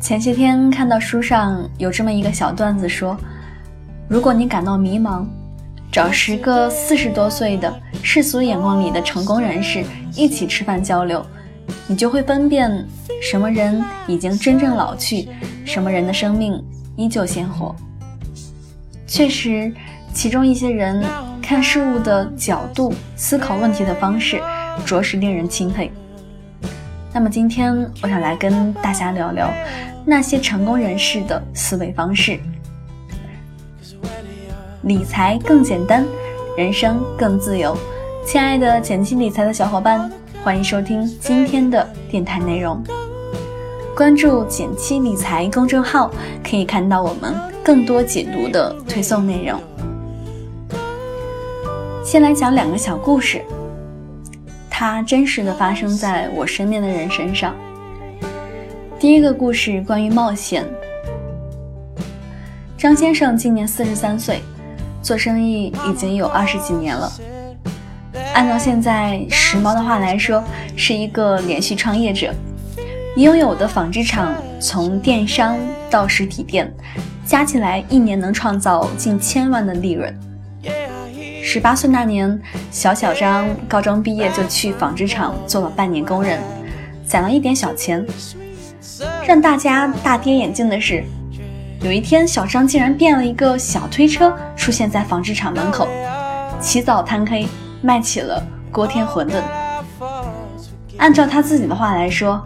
前些天看到书上有这么一个小段子，说，如果你感到迷茫，找十个四十多岁的世俗眼光里的成功人士一起吃饭交流，你就会分辨什么人已经真正老去，什么人的生命依旧鲜活。确实，其中一些人看事物的角度、思考问题的方式，着实令人钦佩。那么今天我想来跟大家聊聊那些成功人士的思维方式，理财更简单，人生更自由。亲爱的简七理财的小伙伴，欢迎收听今天的电台内容。关注简七理财公众号，可以看到我们更多解读的推送内容。先来讲两个小故事。它真实的发生在我身边的人身上。第一个故事关于冒险。张先生今年四十三岁，做生意已经有二十几年了。按照现在时髦的话来说，是一个连续创业者。拥有的纺织厂从电商到实体店，加起来一年能创造近千万的利润。十八岁那年，小小张高中毕业就去纺织厂做了半年工人，攒了一点小钱。让大家大跌眼镜的是，有一天小张竟然变了一个小推车出现在纺织厂门口，起早贪黑卖起了锅贴馄饨。按照他自己的话来说，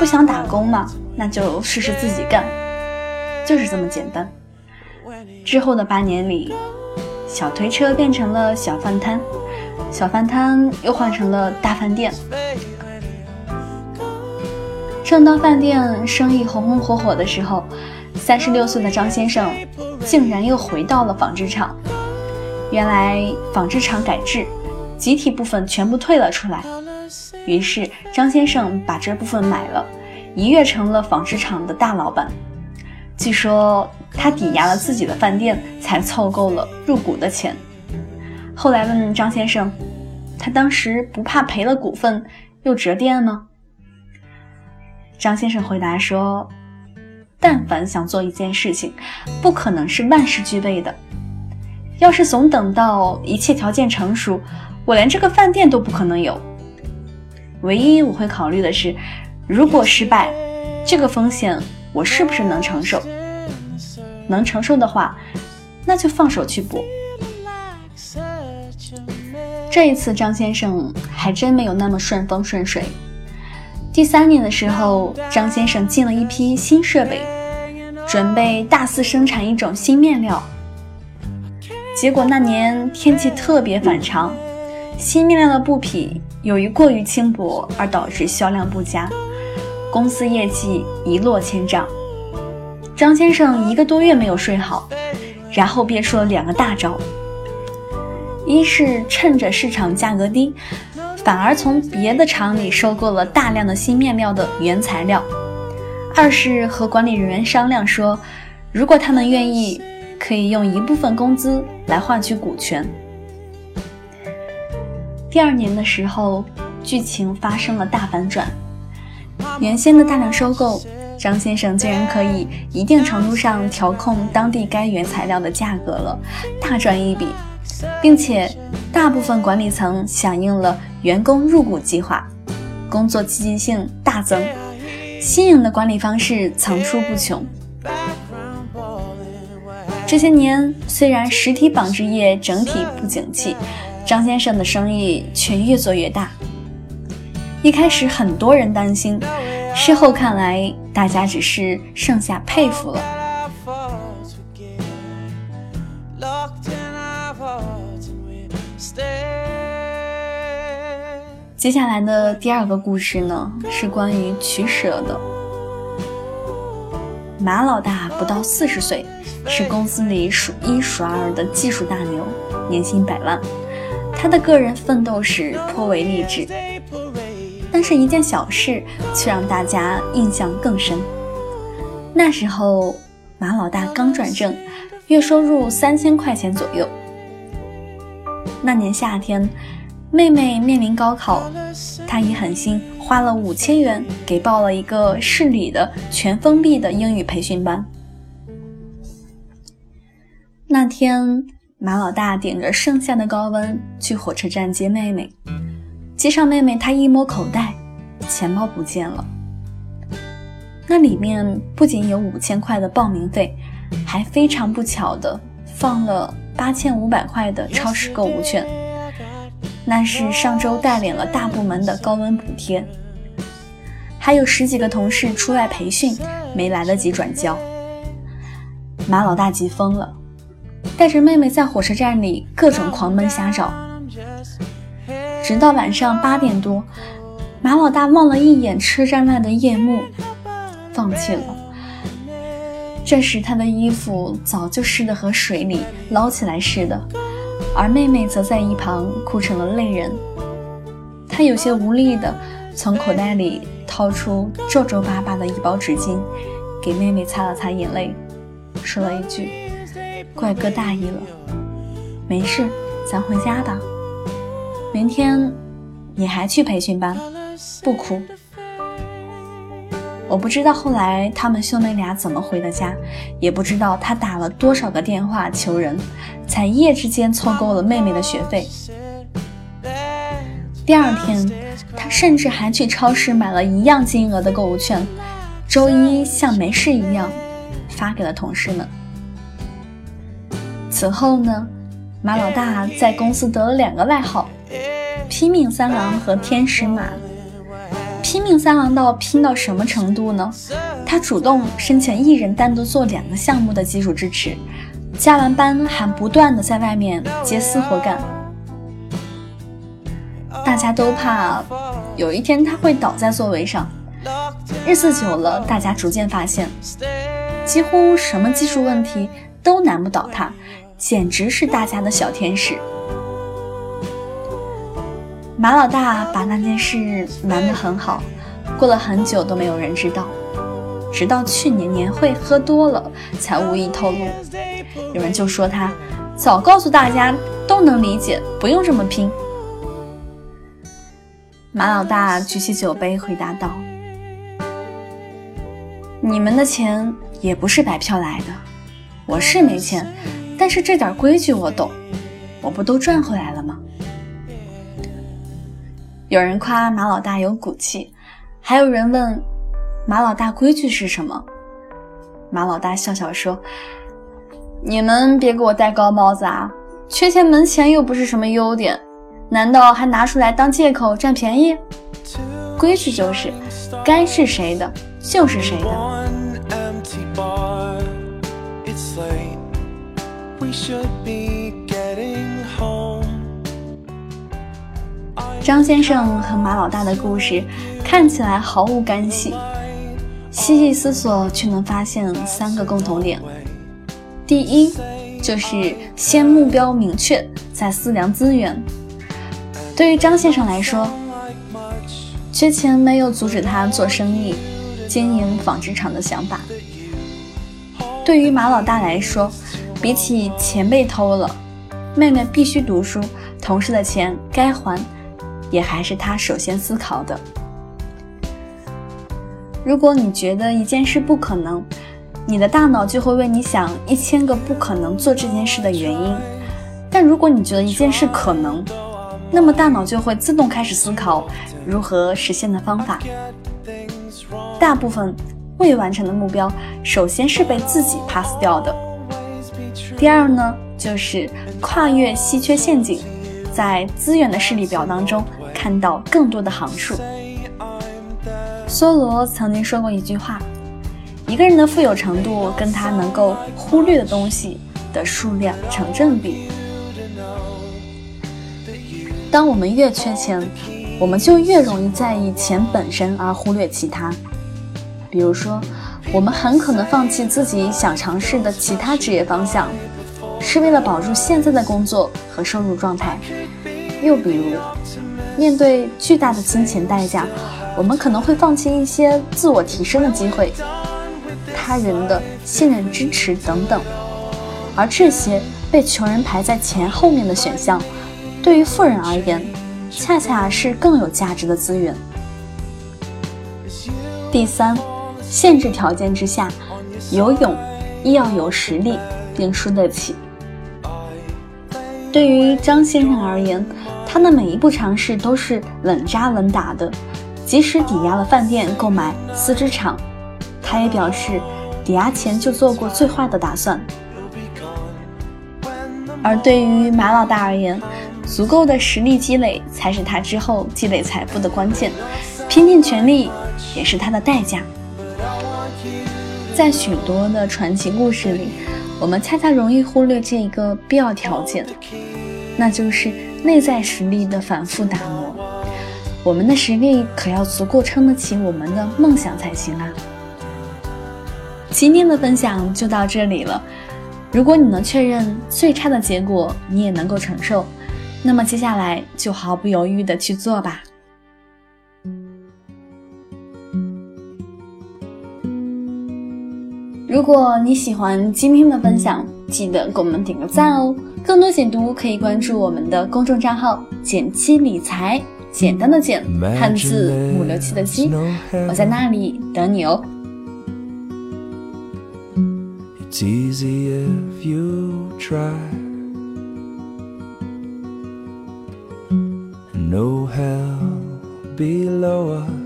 不想打工嘛，那就试试自己干，就是这么简单。之后的八年里。小推车变成了小饭摊，小饭摊又换成了大饭店。正当饭店生意红红火火的时候，三十六岁的张先生竟然又回到了纺织厂。原来纺织厂改制，集体部分全部退了出来，于是张先生把这部分买了，一跃成了纺织厂的大老板。据说他抵押了自己的饭店，才凑够了入股的钱。后来问张先生，他当时不怕赔了股份又折店吗？张先生回答说：“但凡想做一件事情，不可能是万事俱备的。要是总等到一切条件成熟，我连这个饭店都不可能有。唯一我会考虑的是，如果失败，这个风险。”我是不是能承受？能承受的话，那就放手去补。这一次，张先生还真没有那么顺风顺水。第三年的时候，张先生进了一批新设备，准备大肆生产一种新面料。结果那年天气特别反常，新面料的布匹由于过于轻薄而导致销量不佳。公司业绩一落千丈，张先生一个多月没有睡好，然后憋出了两个大招：一是趁着市场价格低，反而从别的厂里收购了大量的新面料的原材料；二是和管理人员商量说，如果他们愿意，可以用一部分工资来换取股权。第二年的时候，剧情发生了大反转。原先的大量收购，张先生竟然可以一定程度上调控当地该原材料的价格了，大赚一笔，并且大部分管理层响应了员工入股计划，工作积极性大增，新颖的管理方式层出不穷。这些年虽然实体纺织业整体不景气，张先生的生意却越做越大。一开始很多人担心，事后看来，大家只是剩下佩服了。接下来的第二个故事呢，是关于取舍的。马老大不到四十岁，是公司里数一数二的技术大牛，年薪百万。他的个人奋斗史颇为励志。但是，一件小事却让大家印象更深。那时候，马老大刚转正，月收入三千块钱左右。那年夏天，妹妹面临高考，他一狠心花花了五千元给报了一个市里的全封闭的英语培训班。那天，马老大顶着盛夏的高温去火车站接妹妹，接上妹妹，她一摸口袋，钱包不见了。那里面不仅有五千块的报名费，还非常不巧的放了八千五百块的超市购物券。那是上周带领了大部门的高温补贴，还有十几个同事出外培训没来得及转交。马老大急疯了。带着妹妹在火车站里各种狂奔瞎找，直到晚上八点多，马老大望了一眼车站外的夜幕，放弃了。这时他的衣服早就湿得和水里捞起来似的，而妹妹则在一旁哭成了泪人。他有些无力地从口袋里掏出皱皱巴巴的一包纸巾，给妹妹擦了擦眼泪，说了一句。怪哥大意了，没事，咱回家吧。明天你还去培训班，不哭。我不知道后来他们兄妹俩怎么回的家，也不知道他打了多少个电话求人，才一夜之间凑够了妹妹的学费。第二天，他甚至还去超市买了一样金额的购物券，周一像没事一样发给了同事们。此后呢，马老大在公司得了两个外号：拼命三郎和天使马。拼命三郎到拼到什么程度呢？他主动申请一人单独做两个项目的技术支持，加完班还不断的在外面接私活干。大家都怕有一天他会倒在座位上。日子久了，大家逐渐发现，几乎什么技术问题都难不倒他。简直是大家的小天使。马老大把那件事瞒得很好，过了很久都没有人知道，直到去年年会喝多了才无意透露。有人就说他早告诉大家都能理解，不用这么拼。马老大举起酒杯回答道：“你们的钱也不是白嫖来的，我是没钱。”但是这点规矩我懂，我不都赚回来了吗？有人夸马老大有骨气，还有人问马老大规矩是什么？马老大笑笑说：“你们别给我戴高帽子啊！缺钱门前又不是什么优点，难道还拿出来当借口占便宜？规矩就是该是谁的就是谁的。”张先生和马老大的故事看起来毫无干系，细细思索却能发现三个共同点：第一，就是先目标明确，再思量资源。对于张先生来说，缺钱没有阻止他做生意、经营纺织厂的想法；对于马老大来说，比起钱被偷了，妹妹必须读书，同事的钱该还，也还是他首先思考的。如果你觉得一件事不可能，你的大脑就会为你想一千个不可能做这件事的原因；但如果你觉得一件事可能，那么大脑就会自动开始思考如何实现的方法。大部分未完成的目标，首先是被自己 pass 掉的。第二呢，就是跨越稀缺陷阱，在资源的势力表当中看到更多的行数。梭罗曾经说过一句话：一个人的富有程度跟他能够忽略的东西的数量成正比。当我们越缺钱，我们就越容易在意钱本身而忽略其他。比如说，我们很可能放弃自己想尝试的其他职业方向。是为了保住现在的工作和收入状态。又比如，面对巨大的金钱代价，我们可能会放弃一些自我提升的机会、他人的信任支持等等。而这些被穷人排在钱后面的选项，对于富人而言，恰恰是更有价值的资源。第三，限制条件之下，游泳亦要有实力并输得起。对于张先生而言，他的每一步尝试都是稳扎稳打的，即使抵押了饭店购买丝织厂，他也表示抵押前就做过最坏的打算。而对于马老大而言，足够的实力积累才是他之后积累财富的关键，拼尽全力也是他的代价。在许多的传奇故事里，我们恰恰容易忽略这一个必要条件，那就是内在实力的反复打磨。我们的实力可要足够撑得起我们的梦想才行啊！今天的分享就到这里了。如果你能确认最差的结果你也能够承受，那么接下来就毫不犹豫的去做吧。如果你喜欢今天的分享，记得给我们点个赞哦！更多解读可以关注我们的公众账号“简七理财”，简单的简，汉字五六七的七，我在那里等你哦。above us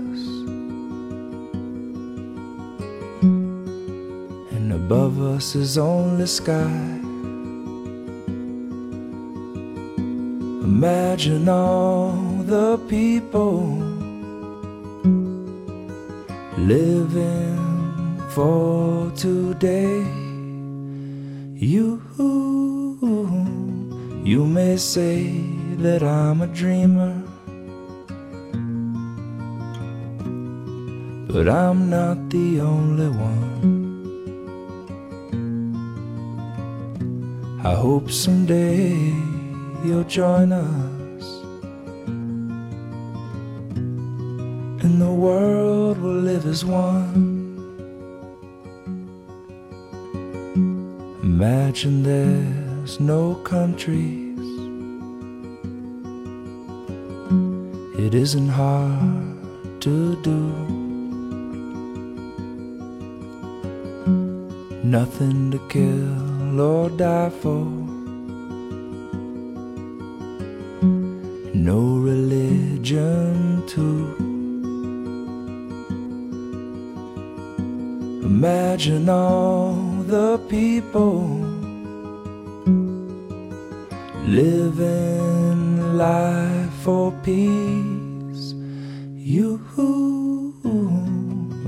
is only sky. Imagine all the people living for today. You, you may say that I'm a dreamer. But I'm not the only one. I hope someday you'll join us and the world will live as one. Imagine there's no countries. It isn't hard to do. Nothing to kill Lord, die for. No religion, too. Imagine all the people living life for peace. You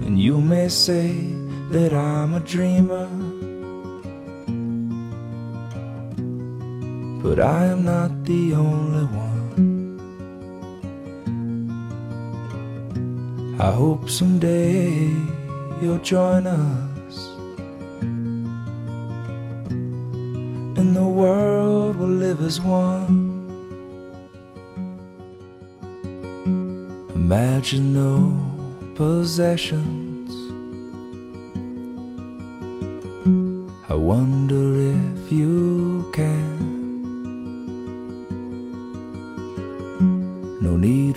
and you may say that I'm a dreamer. But I am not the only one. I hope someday you'll join us, and the world will live as one. Imagine no possessions. I wonder if you can.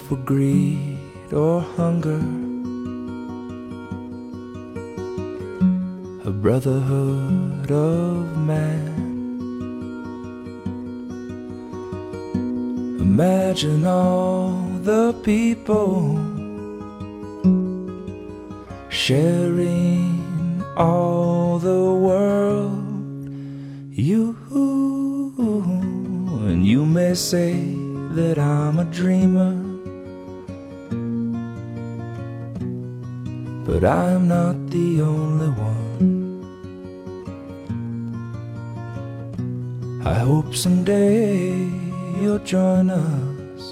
For greed or hunger. A brotherhood of man. Imagine all the people sharing all the world. You and you may say that I'm a dreamer. But I'm not the only one. I hope someday you'll join us.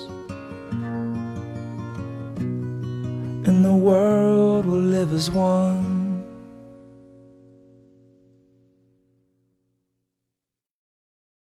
And the world will live as one.